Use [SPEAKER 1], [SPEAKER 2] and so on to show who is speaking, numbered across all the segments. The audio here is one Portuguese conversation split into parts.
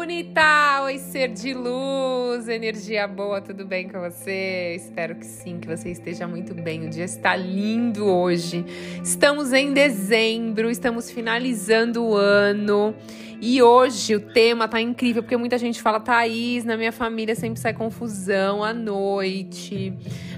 [SPEAKER 1] Bonita! Oi, ser de luz, energia boa, tudo bem com você? Espero que sim, que você esteja muito bem. O dia está lindo hoje. Estamos em dezembro, estamos finalizando o ano. E hoje o tema tá incrível, porque muita gente fala, Thaís, na minha família sempre sai confusão à noite.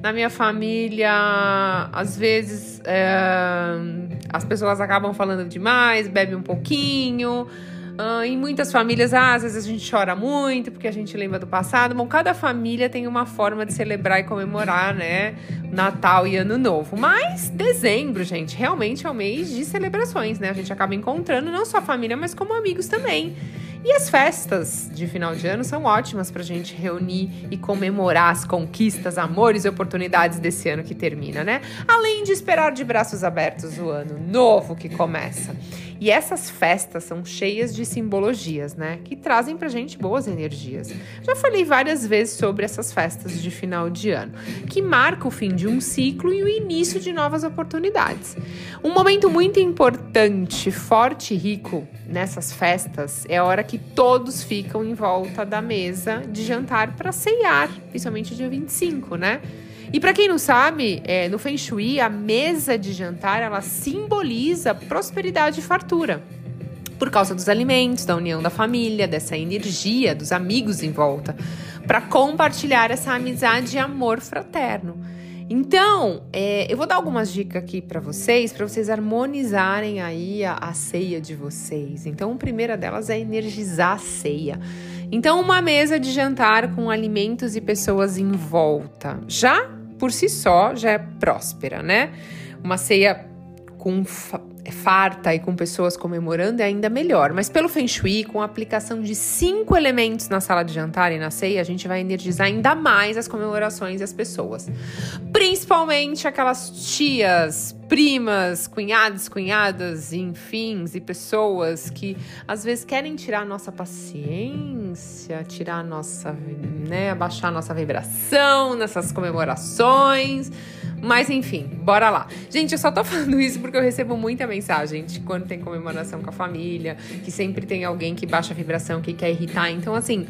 [SPEAKER 1] Na minha família, às vezes, é, as pessoas acabam falando demais, bebem um pouquinho. Uh, em muitas famílias, ah, às vezes a gente chora muito porque a gente lembra do passado. Bom, cada família tem uma forma de celebrar e comemorar, né? Natal e Ano Novo. Mas dezembro, gente, realmente é o mês de celebrações, né? A gente acaba encontrando não só família, mas como amigos também. E as festas de final de ano são ótimas para a gente reunir e comemorar as conquistas, amores e oportunidades desse ano que termina, né? Além de esperar de braços abertos o ano novo que começa. E essas festas são cheias de simbologias, né? Que trazem pra gente boas energias. Já falei várias vezes sobre essas festas de final de ano, que marca o fim de um ciclo e o início de novas oportunidades. Um momento muito importante, forte e rico nessas festas é a hora que todos ficam em volta da mesa de jantar para ceiar, principalmente dia 25, né? E para quem não sabe, é, no Feng Shui, a mesa de jantar ela simboliza prosperidade e fartura. Por causa dos alimentos, da união da família, dessa energia dos amigos em volta, para compartilhar essa amizade e amor fraterno. Então, é, eu vou dar algumas dicas aqui para vocês, para vocês harmonizarem aí a, a ceia de vocês. Então, a primeira delas é energizar a ceia. Então, uma mesa de jantar com alimentos e pessoas em volta. Já por si só já é próspera, né? Uma ceia com farta e com pessoas comemorando é ainda melhor. Mas pelo Feng Shui, com a aplicação de cinco elementos na sala de jantar e na ceia, a gente vai energizar ainda mais as comemorações e as pessoas. Principalmente aquelas tias, primas, cunhados, cunhadas, enfim, e pessoas que às vezes querem tirar a nossa paciência, tirar a nossa, né, abaixar a nossa vibração nessas comemorações. Mas enfim, bora lá. Gente, eu só tô falando isso porque eu recebo muita mensagem de quando tem comemoração com a família, que sempre tem alguém que baixa a vibração, que quer irritar. Então, assim,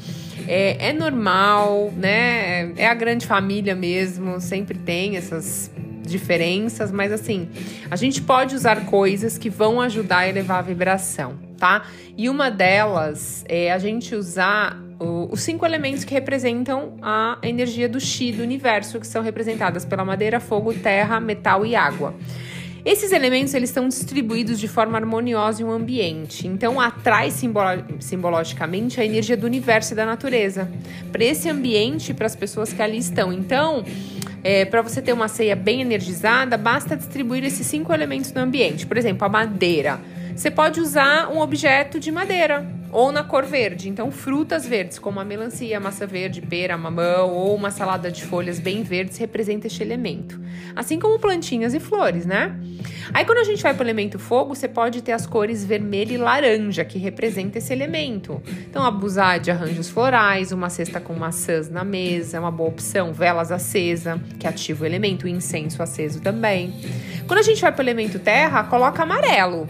[SPEAKER 1] é, é normal, né? É a grande família mesmo, sempre tem essas diferenças, mas assim, a gente pode usar coisas que vão ajudar a elevar a vibração, tá? E uma delas é a gente usar os cinco elementos que representam a energia do Xi do universo, que são representadas pela madeira, fogo, terra, metal e água. Esses elementos eles estão distribuídos de forma harmoniosa em um ambiente, então atrai simbolo simbologicamente a energia do universo e da natureza para esse ambiente e para as pessoas que ali estão. Então, é, para você ter uma ceia bem energizada, basta distribuir esses cinco elementos no ambiente. Por exemplo, a madeira. Você pode usar um objeto de madeira, ou na cor verde. Então, frutas verdes, como a melancia, a maçã verde, pera, mamão ou uma salada de folhas bem verdes representa este elemento. Assim como plantinhas e flores, né? Aí, quando a gente vai para o elemento fogo, você pode ter as cores vermelho e laranja, que representa esse elemento. Então, abusar de arranjos florais, uma cesta com maçãs na mesa, é uma boa opção. Velas acesa, que ativa o elemento, incenso aceso também. Quando a gente vai para o elemento terra, coloca amarelo.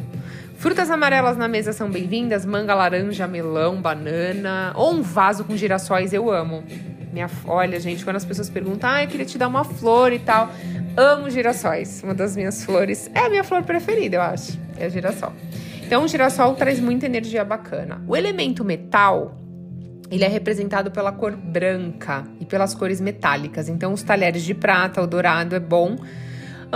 [SPEAKER 1] Frutas amarelas na mesa são bem-vindas, manga, laranja, melão, banana ou um vaso com girassóis eu amo. Minha, olha, gente, quando as pessoas perguntam, ah, eu queria te dar uma flor e tal, amo girassóis. Uma das minhas flores é a minha flor preferida, eu acho, é a girassol. Então, o girassol traz muita energia bacana. O elemento metal, ele é representado pela cor branca e pelas cores metálicas. Então, os talheres de prata, o dourado é bom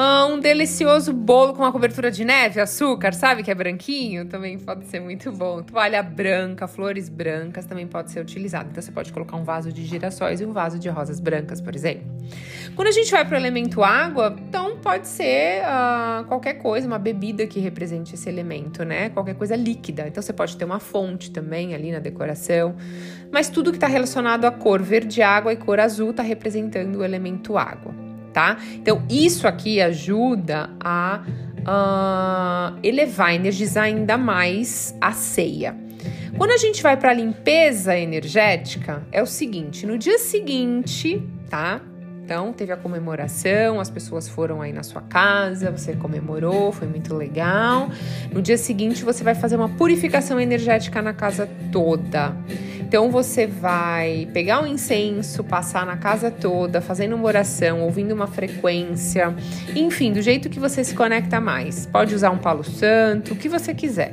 [SPEAKER 1] um delicioso bolo com uma cobertura de neve, açúcar, sabe? Que é branquinho, também pode ser muito bom. Toalha branca, flores brancas também pode ser utilizado. Então você pode colocar um vaso de girassóis e um vaso de rosas brancas, por exemplo. Quando a gente vai para o elemento água, então pode ser uh, qualquer coisa, uma bebida que represente esse elemento, né? Qualquer coisa líquida. Então você pode ter uma fonte também ali na decoração. Mas tudo que está relacionado à cor verde água e cor azul está representando o elemento água tá? Então, isso aqui ajuda a uh, elevar, energizar ainda mais a ceia. Quando a gente vai para limpeza energética, é o seguinte: no dia seguinte, tá? Então, teve a comemoração, as pessoas foram aí na sua casa, você comemorou, foi muito legal. No dia seguinte, você vai fazer uma purificação energética na casa toda. Então você vai pegar um incenso, passar na casa toda, fazendo uma oração, ouvindo uma frequência, enfim, do jeito que você se conecta mais. Pode usar um palo santo, o que você quiser.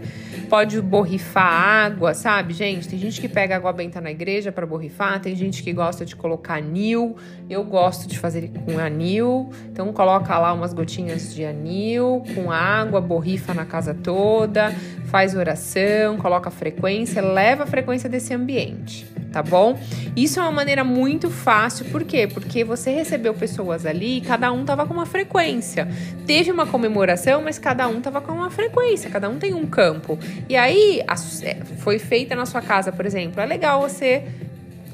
[SPEAKER 1] Pode borrifar água, sabe, gente? Tem gente que pega água benta na igreja para borrifar, tem gente que gosta de colocar anil. Eu gosto de fazer com anil. Então coloca lá umas gotinhas de anil com água, borrifa na casa toda faz oração, coloca frequência, leva a frequência desse ambiente, tá bom? Isso é uma maneira muito fácil, por quê? Porque você recebeu pessoas ali e cada um tava com uma frequência. Teve uma comemoração, mas cada um tava com uma frequência, cada um tem um campo. E aí, é, foi feita na sua casa, por exemplo, é legal você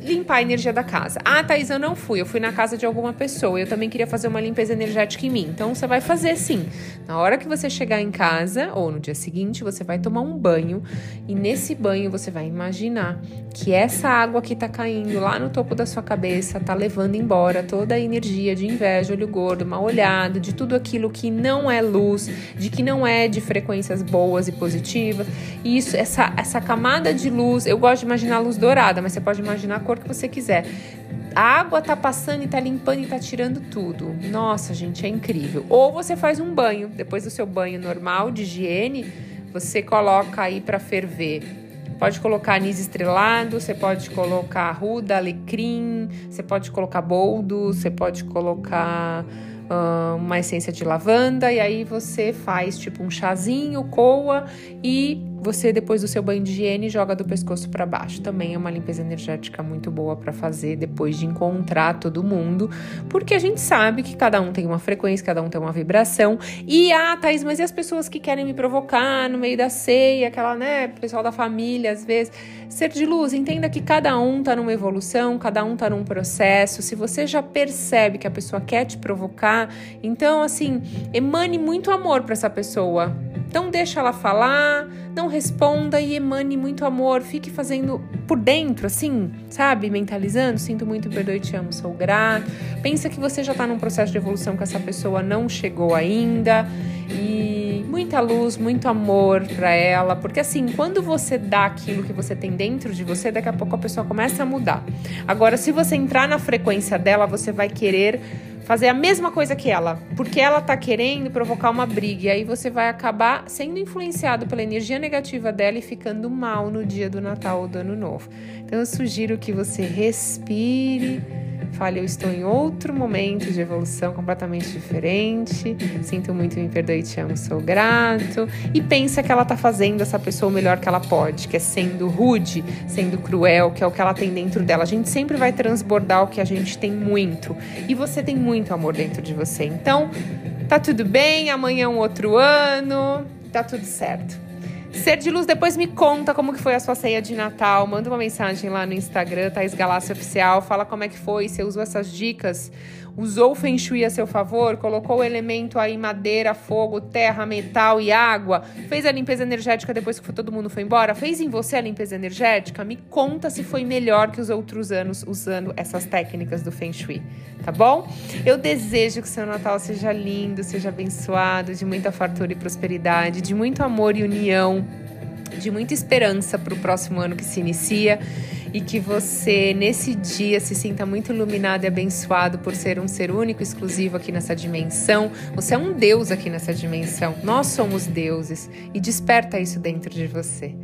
[SPEAKER 1] limpar a energia da casa. Ah, Thaís, eu não fui, eu fui na casa de alguma pessoa, eu também queria fazer uma limpeza energética em mim. Então você vai fazer sim. Na hora que você chegar em casa ou no dia seguinte, você vai tomar um banho e nesse banho você vai imaginar que essa água que tá caindo lá no topo da sua cabeça tá levando embora toda a energia de inveja, olho gordo, mal olhado, de tudo aquilo que não é luz, de que não é de frequências boas e positivas. E isso, essa, essa camada de luz, eu gosto de imaginar a luz dourada, mas você pode imaginar a cor cor que você quiser. A água tá passando e tá limpando e tá tirando tudo. Nossa, gente, é incrível. Ou você faz um banho, depois do seu banho normal de higiene, você coloca aí para ferver. Pode colocar anis estrelado, você pode colocar arruda, alecrim, você pode colocar boldo, você pode colocar uma essência de lavanda e aí você faz tipo um chazinho, coa e você, depois do seu banho de higiene, joga do pescoço para baixo. Também é uma limpeza energética muito boa para fazer depois de encontrar todo mundo, porque a gente sabe que cada um tem uma frequência, cada um tem uma vibração. E, ah, Thaís, mas e as pessoas que querem me provocar no meio da ceia, aquela, né, pessoal da família, às vezes. Ser de luz, entenda que cada um tá numa evolução, cada um tá num processo. Se você já percebe que a pessoa quer te provocar, então, assim, emane muito amor para essa pessoa então deixa ela falar, não responda e emane muito amor, fique fazendo por dentro, assim, sabe? Mentalizando, sinto muito, perdoe, te amo, sou grato. Pensa que você já está num processo de evolução que essa pessoa não chegou ainda e muita luz, muito amor para ela, porque assim, quando você dá aquilo que você tem dentro de você, daqui a pouco a pessoa começa a mudar. Agora, se você entrar na frequência dela, você vai querer fazer a mesma coisa que ela, porque ela tá querendo provocar uma briga e aí você vai acabar sendo influenciado pela energia negativa dela e ficando mal no dia do Natal ou do Ano Novo. Então eu sugiro que você respire Fale, eu estou em outro momento de evolução completamente diferente. Sinto muito, me perdoe, te amo, sou grato. E pensa que ela está fazendo essa pessoa o melhor que ela pode, que é sendo rude, sendo cruel, que é o que ela tem dentro dela. A gente sempre vai transbordar o que a gente tem muito. E você tem muito amor dentro de você. Então, tá tudo bem, amanhã é um outro ano, tá tudo certo. Ser de Luz, depois me conta como que foi a sua ceia de Natal. Manda uma mensagem lá no Instagram, Thais Galácia Oficial. Fala como é que foi, você usou essas dicas usou o Feng Shui a seu favor, colocou o elemento aí madeira, fogo, terra, metal e água, fez a limpeza energética depois que todo mundo foi embora, fez em você a limpeza energética? Me conta se foi melhor que os outros anos usando essas técnicas do Feng Shui, tá bom? Eu desejo que seu Natal seja lindo, seja abençoado, de muita fartura e prosperidade, de muito amor e união, de muita esperança para o próximo ano que se inicia e que você nesse dia se sinta muito iluminado e abençoado por ser um ser único, exclusivo aqui nessa dimensão. Você é um Deus aqui nessa dimensão. Nós somos deuses e desperta isso dentro de você.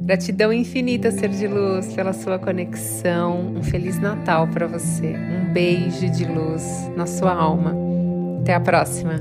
[SPEAKER 1] Gratidão infinita, ser de luz, pela sua conexão. Um feliz Natal para você. Um beijo de luz na sua alma. Até a próxima.